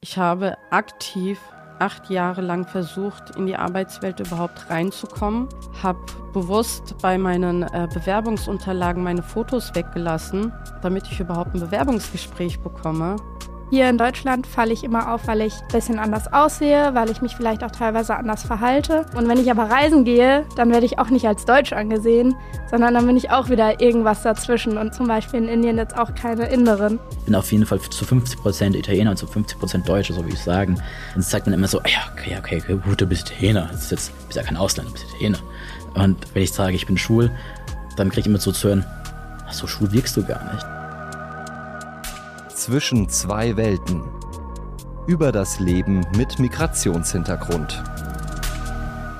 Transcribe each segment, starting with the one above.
Ich habe aktiv acht Jahre lang versucht, in die Arbeitswelt überhaupt reinzukommen, habe bewusst bei meinen äh, Bewerbungsunterlagen meine Fotos weggelassen, damit ich überhaupt ein Bewerbungsgespräch bekomme. Hier in Deutschland falle ich immer auf, weil ich ein bisschen anders aussehe, weil ich mich vielleicht auch teilweise anders verhalte. Und wenn ich aber reisen gehe, dann werde ich auch nicht als Deutsch angesehen, sondern dann bin ich auch wieder irgendwas dazwischen und zum Beispiel in Indien jetzt auch keine Inderin. Ich bin auf jeden Fall zu 50% Italiener und zu 50% Deutscher, so wie ich sagen. Und es sagt man immer so, ja, okay, okay, gut, du bist Italiener. Das ist jetzt, du bist ja kein Ausländer, du bist Italiener. Und wenn ich sage, ich bin schwul, dann kriege ich immer so zu hören, ach so schwul wirkst du gar nicht. Zwischen zwei Welten. Über das Leben mit Migrationshintergrund.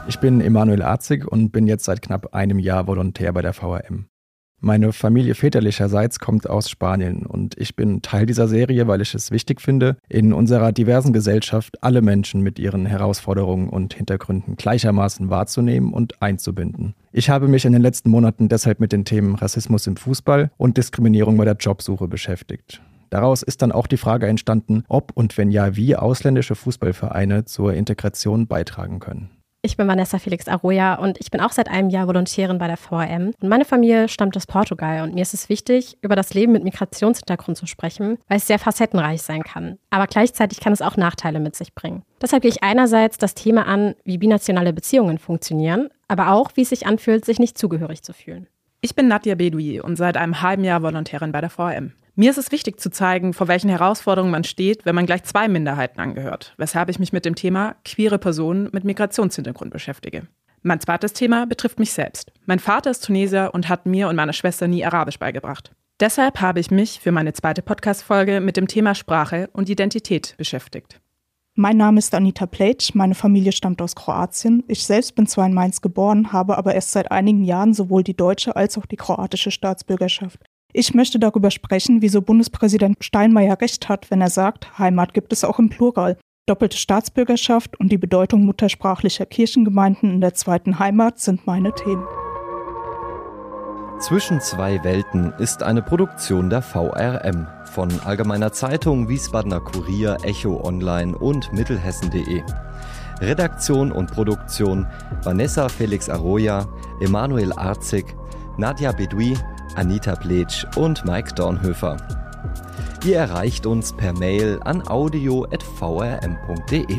Ich bin Emanuel Arzig und bin jetzt seit knapp einem Jahr Volontär bei der VRM. Meine Familie väterlicherseits kommt aus Spanien und ich bin Teil dieser Serie, weil ich es wichtig finde, in unserer diversen Gesellschaft alle Menschen mit ihren Herausforderungen und Hintergründen gleichermaßen wahrzunehmen und einzubinden. Ich habe mich in den letzten Monaten deshalb mit den Themen Rassismus im Fußball und Diskriminierung bei der Jobsuche beschäftigt. Daraus ist dann auch die Frage entstanden, ob und wenn ja, wie ausländische Fußballvereine zur Integration beitragen können. Ich bin Vanessa Felix Arroya und ich bin auch seit einem Jahr Volontärin bei der VRM. Und meine Familie stammt aus Portugal und mir ist es wichtig, über das Leben mit Migrationshintergrund zu sprechen, weil es sehr facettenreich sein kann. Aber gleichzeitig kann es auch Nachteile mit sich bringen. Deshalb gehe ich einerseits das Thema an, wie binationale Beziehungen funktionieren, aber auch, wie es sich anfühlt, sich nicht zugehörig zu fühlen. Ich bin Nadja Bedoui und seit einem halben Jahr Volontärin bei der VRM. Mir ist es wichtig zu zeigen, vor welchen Herausforderungen man steht, wenn man gleich zwei Minderheiten angehört, weshalb ich mich mit dem Thema queere Personen mit Migrationshintergrund beschäftige. Mein zweites Thema betrifft mich selbst. Mein Vater ist Tunesier und hat mir und meiner Schwester nie Arabisch beigebracht. Deshalb habe ich mich für meine zweite Podcast-Folge mit dem Thema Sprache und Identität beschäftigt. Mein Name ist Anita Plate, meine Familie stammt aus Kroatien. Ich selbst bin zwar in Mainz geboren, habe aber erst seit einigen Jahren sowohl die deutsche als auch die kroatische Staatsbürgerschaft. Ich möchte darüber sprechen, wieso Bundespräsident Steinmeier recht hat, wenn er sagt, Heimat gibt es auch im Plural. Doppelte Staatsbürgerschaft und die Bedeutung muttersprachlicher Kirchengemeinden in der zweiten Heimat sind meine Themen. Zwischen zwei Welten ist eine Produktion der VRM von Allgemeiner Zeitung, Wiesbadener Kurier, Echo Online und Mittelhessen.de. Redaktion und Produktion Vanessa Felix Arroya, Emanuel Arzig, Nadja Bedui, Anita Pletsch und Mike Dornhöfer. Ihr erreicht uns per Mail an audio.vrm.de.